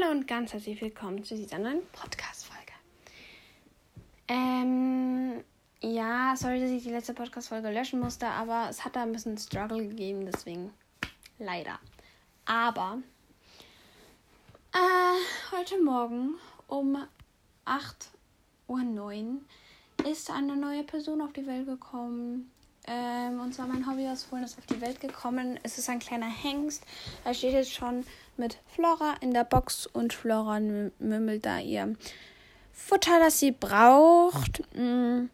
Hallo und ganz herzlich willkommen zu dieser neuen Podcast-Folge. Ähm, ja, sorry, dass ich die letzte Podcast-Folge löschen musste, aber es hat da ein bisschen Struggle gegeben, deswegen leider. Aber äh, heute Morgen um 8.09 Uhr ist eine neue Person auf die Welt gekommen. Ähm, und zwar mein Hobby aus Fohlen ist auf die Welt gekommen. Es ist ein kleiner Hengst. Er steht jetzt schon mit Flora in der Box und Flora mümmelt da ihr Futter, das sie braucht. Mm.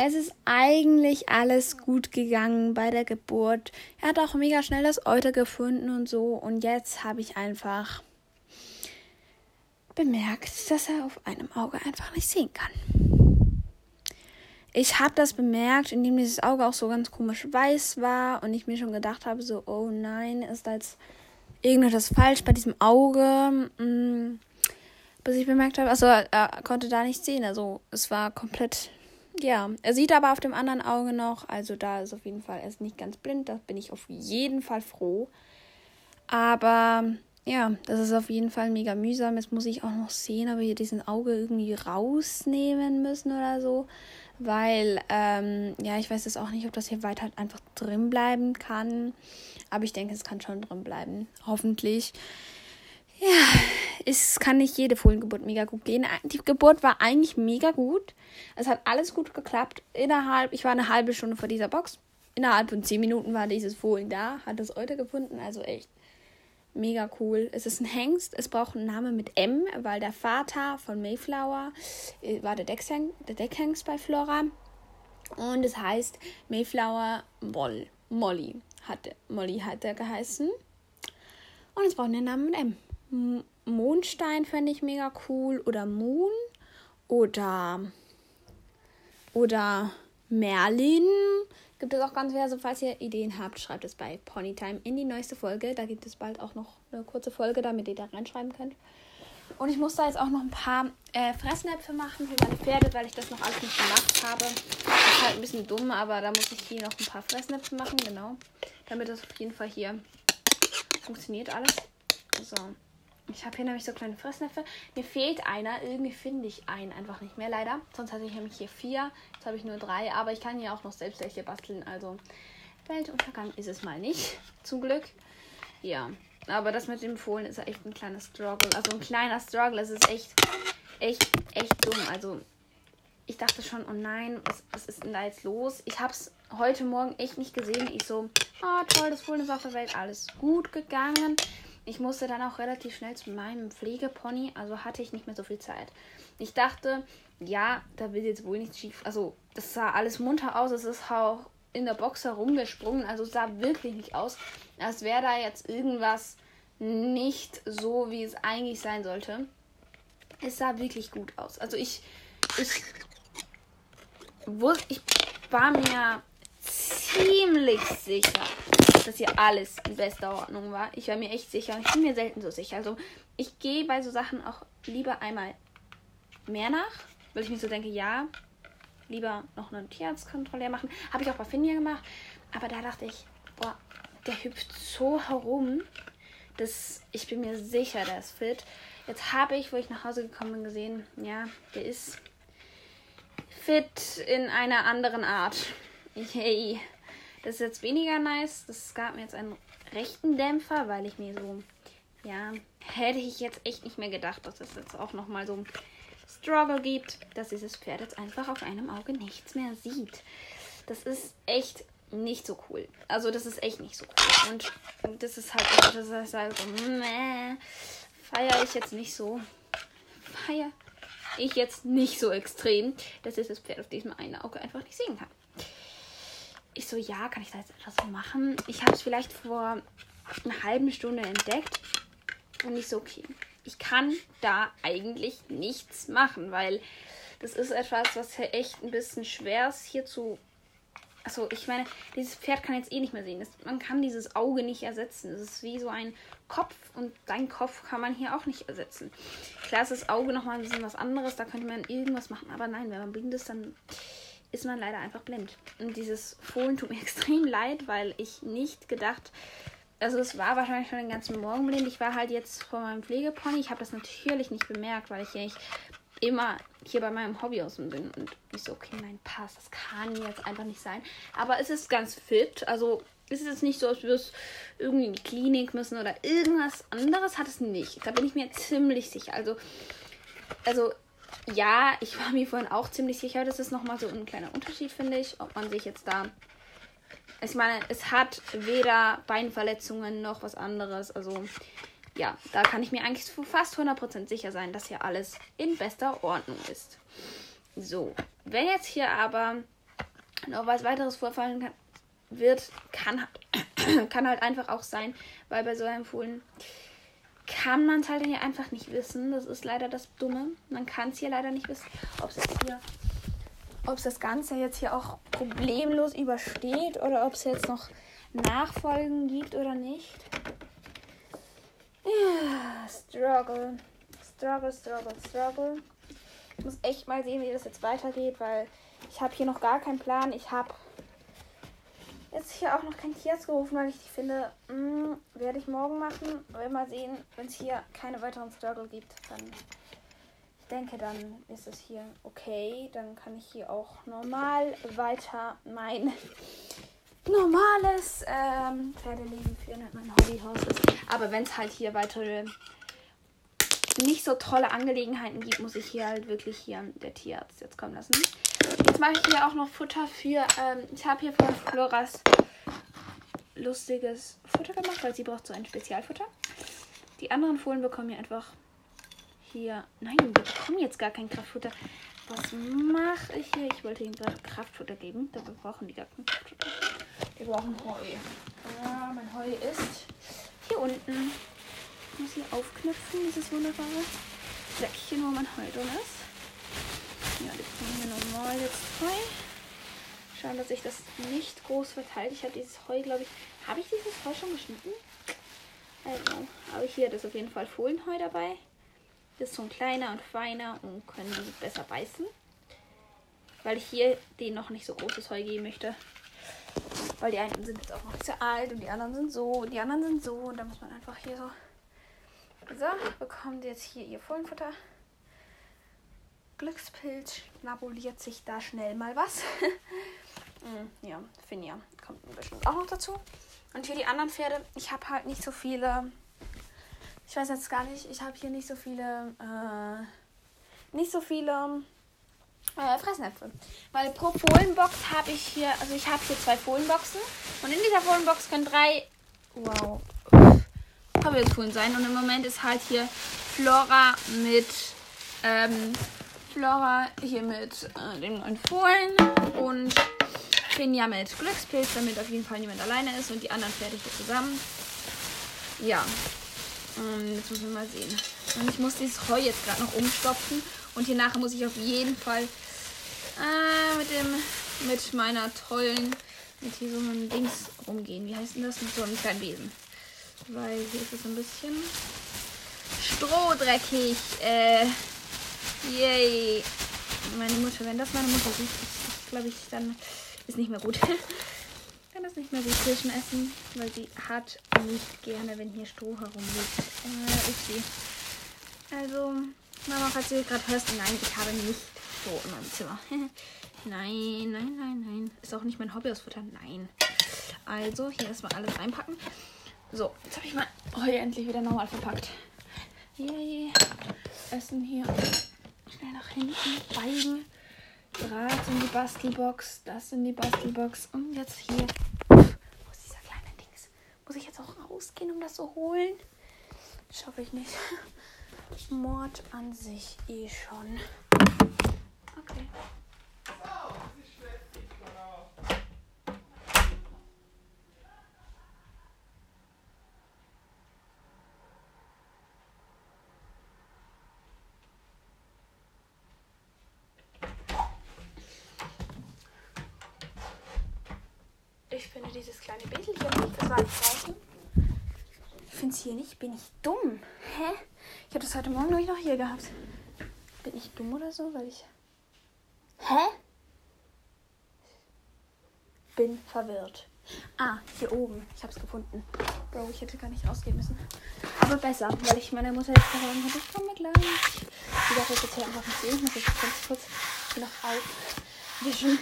Es ist eigentlich alles gut gegangen bei der Geburt. Er hat auch mega schnell das Euter gefunden und so. Und jetzt habe ich einfach bemerkt, dass er auf einem Auge einfach nicht sehen kann. Ich habe das bemerkt, indem dieses Auge auch so ganz komisch weiß war und ich mir schon gedacht habe, so, oh nein, ist da jetzt irgendetwas falsch bei diesem Auge. Mm, bis ich bemerkt habe, also er konnte da nicht sehen. Also es war komplett, ja. Er sieht aber auf dem anderen Auge noch. Also da ist auf jeden Fall, er ist nicht ganz blind. Da bin ich auf jeden Fall froh. Aber ja, das ist auf jeden Fall mega mühsam. Jetzt muss ich auch noch sehen, ob wir hier diesen Auge irgendwie rausnehmen müssen oder so. Weil, ähm, ja, ich weiß jetzt auch nicht, ob das hier weiter einfach drin bleiben kann. Aber ich denke, es kann schon drin bleiben. Hoffentlich. Ja, es kann nicht jede Fohlengeburt mega gut gehen. Die Geburt war eigentlich mega gut. Es hat alles gut geklappt. Innerhalb, ich war eine halbe Stunde vor dieser Box. Innerhalb von zehn Minuten war dieses Fohlen da, hat das Euter gefunden. Also echt mega cool. Es ist ein Hengst. Es braucht einen Namen mit M, weil der Vater von Mayflower äh, war der, Deckheng der Deckhengst bei Flora. Und es heißt Mayflower Moll. Molly hatte, Molly hat er geheißen. Und es braucht einen Namen mit M. M Mondstein fände ich mega cool. Oder Moon. Oder. Oder Merlin. Gibt es auch ganz. Also, falls ihr Ideen habt, schreibt es bei Ponytime in die neueste Folge. Da gibt es bald auch noch eine kurze Folge, damit ihr da reinschreiben könnt. Und ich muss da jetzt auch noch ein paar äh, Fressnäpfe machen für meine Pferde, weil ich das noch alles nicht gemacht habe. Das ist halt ein bisschen dumm, aber da muss ich hier noch ein paar Fressnäpfe machen, genau. Damit das auf jeden Fall hier funktioniert alles. So. Ich habe hier nämlich so kleine Fressnäpfe. Mir fehlt einer. Irgendwie finde ich einen einfach nicht mehr, leider. Sonst hatte ich nämlich hier vier. Jetzt habe ich nur drei. Aber ich kann ja auch noch selbst welche basteln. Also Weltuntergang ist es mal nicht. Zum Glück. Ja. Aber das mit dem Fohlen ist echt ein kleiner Struggle. Also ein kleiner Struggle. Es ist echt, echt, echt dumm. Also ich dachte schon, oh nein, was, was ist denn da jetzt los? Ich habe es heute Morgen echt nicht gesehen. Ich so, oh toll, das Fohlen ist auf der Welt. Alles gut gegangen. Ich musste dann auch relativ schnell zu meinem Pflegepony. Also hatte ich nicht mehr so viel Zeit. Ich dachte, ja, da will jetzt wohl nichts schief. Also das sah alles munter aus. Es ist auch in der Box herumgesprungen. Also es sah wirklich nicht aus, als wäre da jetzt irgendwas nicht so, wie es eigentlich sein sollte. Es sah wirklich gut aus. Also ich, ich, ich war mir ziemlich sicher, dass hier alles in bester Ordnung war. Ich war mir echt sicher ich bin mir selten so sicher. Also ich gehe bei so Sachen auch lieber einmal mehr nach, weil ich mir so denke, ja, lieber noch einen Tierarztkontrolle machen. Habe ich auch bei Finja gemacht. Aber da dachte ich, boah, der hüpft so herum, dass ich bin mir sicher, der ist fit. Jetzt habe ich, wo ich nach Hause gekommen bin, gesehen, ja, der ist fit in einer anderen Art. Yay. Das ist jetzt weniger nice. Das gab mir jetzt einen rechten Dämpfer, weil ich mir so, ja, hätte ich jetzt echt nicht mehr gedacht, dass es jetzt auch nochmal so Struggle gibt, dass dieses Pferd jetzt einfach auf einem Auge nichts mehr sieht. Das ist echt nicht so cool. Also das ist echt nicht so cool. Und das ist halt, das ist halt so, meh, feiere ich jetzt nicht so. Feiere ich jetzt nicht so extrem, dass dieses Pferd auf diesem einen Auge einfach nicht sehen kann. Ich so, ja, kann ich da jetzt etwas machen? Ich habe es vielleicht vor einer halben Stunde entdeckt. Und ich so, okay, ich kann da eigentlich nichts machen, weil das ist etwas, was echt ein bisschen schwer ist hier zu. Also ich meine, dieses Pferd kann jetzt eh nicht mehr sehen. Das, man kann dieses Auge nicht ersetzen. Es ist wie so ein Kopf und dein Kopf kann man hier auch nicht ersetzen. Klar ist das Auge nochmal ein bisschen was anderes, da könnte man irgendwas machen, aber nein, wenn man blind ist, dann ist man leider einfach blind. Und dieses Fohlen tut mir extrem leid, weil ich nicht gedacht also es war wahrscheinlich schon den ganzen Morgen blind. Ich war halt jetzt vor meinem Pflegepony. Ich habe das natürlich nicht bemerkt, weil ich ja nicht immer hier bei meinem Hobby außen bin. Und ich so, okay, mein Pass, das kann jetzt einfach nicht sein. Aber es ist ganz fit. Also es ist jetzt nicht so, als würde es irgendwie in die Klinik müssen oder irgendwas anderes hat es nicht. Da bin ich mir ziemlich sicher. Also, also ja, ich war mir vorhin auch ziemlich sicher. Das ist nochmal so ein kleiner Unterschied, finde ich, ob man sich jetzt da. Ich meine, es hat weder Beinverletzungen noch was anderes. Also, ja, da kann ich mir eigentlich fast 100% sicher sein, dass hier alles in bester Ordnung ist. So, wenn jetzt hier aber noch was weiteres vorfallen kann, wird, kann, kann halt einfach auch sein, weil bei so einem Fohlen kann man es halt hier einfach nicht wissen. Das ist leider das Dumme. Man kann es hier leider nicht wissen, ob es hier, ob es das Ganze jetzt hier auch problemlos übersteht oder ob es jetzt noch Nachfolgen gibt oder nicht. Ja, struggle. Struggle, struggle, struggle. Ich muss echt mal sehen, wie das jetzt weitergeht, weil ich habe hier noch gar keinen Plan. Ich habe hier auch noch kein Tierarzt gerufen, weil ich die finde, hm, werde ich morgen machen. Wir mal sehen, wenn es hier keine weiteren Struggle gibt, dann ich denke, dann ist es hier okay. Dann kann ich hier auch normal weiter mein normales ähm, Pferdeleben führen, mein Hobbyhaus ist. Aber wenn es halt hier weitere nicht so tolle Angelegenheiten gibt, muss ich hier halt wirklich hier der Tierarzt jetzt kommen lassen. Jetzt mache ich hier auch noch Futter für. Ähm, ich habe hier von Floras lustiges Futter gemacht, weil sie braucht so ein Spezialfutter. Die anderen Fohlen bekommen hier einfach hier. Nein, wir bekommen jetzt gar kein Kraftfutter. Was mache ich hier? Ich wollte ihnen gerade Kraftfutter geben. Dafür brauchen die gar kein Kraftfutter. Wir brauchen Heu. Ja, mein Heu ist hier unten. Muss hier aufknüpfen, dieses wunderbare Säckchen, wo mein Heu drin ist. Ja, die kommen hier normal jetzt Heu. Schauen, dass sich das nicht groß verteilt. Ich habe dieses Heu, glaube ich. Habe ich dieses Heu schon geschnitten? Also, habe ich hier das auf jeden Fall Fohlenheu dabei. Das ist so ein kleiner und feiner und können die besser beißen. Weil ich hier denen noch nicht so großes Heu geben möchte. Weil die einen sind jetzt auch noch zu alt und die anderen sind so und die anderen sind so. Und da muss man einfach hier so. So, bekommen sie jetzt hier ihr Fohlenfutter. Glückspilz schnabuliert sich da schnell mal was. mm, ja, Finja kommt bestimmt auch noch dazu. Und für die anderen Pferde, ich habe halt nicht so viele. Ich weiß jetzt gar nicht, ich habe hier nicht so viele. Äh, nicht so viele äh, Fressnäpfe. Weil pro Fohlenbox habe ich hier. Also ich habe hier zwei Fohlenboxen. Und in dieser Fohlenbox können drei. Wow. Hobbyfohlen sein. Und im Moment ist halt hier Flora mit. Ähm, Flora hier mit äh, den neuen Fohlen und Finja mit Glückspilz, damit auf jeden Fall niemand alleine ist und die anderen fertig hier zusammen. Ja. Und jetzt müssen wir mal sehen. Und ich muss dieses Heu jetzt gerade noch umstopfen. Und hier nachher muss ich auf jeden Fall äh, mit dem mit meiner tollen mit hier so einem Dings rumgehen. Wie heißt denn das? Mit so einem kleinen Besen. Weil hier ist es ein bisschen strohdreckig. Äh, Yay. Meine Mutter, wenn das meine Mutter sieht, glaube ich, dann ist nicht mehr gut. kann das nicht mehr gut Kirschen essen, weil sie hat nicht gerne, wenn hier Stroh herumliegt. Äh, sie. Also, Mama, falls du gerade hörst, nein, ich habe nicht Stroh in meinem Zimmer. nein, nein, nein, nein. Ist auch nicht mein Hobby aus Futter. Nein. Also, hier erstmal alles reinpacken. So, jetzt habe ich mal heute endlich wieder normal verpackt. Yay. Essen hier schnell nach hinten beigen. Draht in die Bastelbox, das in die Bastelbox und jetzt hier. Wo ist dieser kleine Dings? Muss ich jetzt auch rausgehen, um das zu holen? Schaffe ich nicht. Mord an sich eh schon. Okay. Dieses kleine Bildchen nicht. Das war ein Zeichen. Ich finde es hier nicht. Bin ich dumm? Hä? Ich habe das heute Morgen noch hier gehabt. Bin ich dumm oder so? Weil ich. Hä? Bin verwirrt. Ah, hier oben. Ich habe es gefunden. Bro, ich hätte gar nicht rausgehen müssen. Aber besser, weil ich meiner Mutter jetzt sagen konnte, ich komme gleich. Sache ist jetzt hier einfach nicht sehen. Ich muss jetzt ganz kurz noch aufwischen.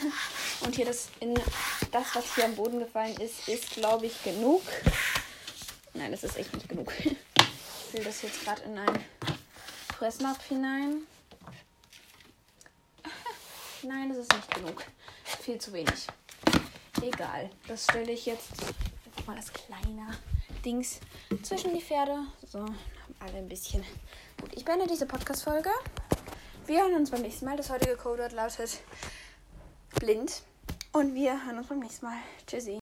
Und hier das in das, was hier am Boden gefallen ist, ist, glaube ich, genug. Nein, das ist echt nicht genug. Ich will das jetzt gerade in einen Fressnapf hinein. Nein, das ist nicht genug. Viel zu wenig. Egal. Das stelle ich jetzt einfach mal das kleine Dings zwischen die Pferde. So, haben alle ein bisschen. Gut, ich beende diese Podcast-Folge. Wir hören uns beim nächsten Mal. Das heutige Codewort lautet blind. Und wir hören uns beim nächsten Mal. Tschüssi.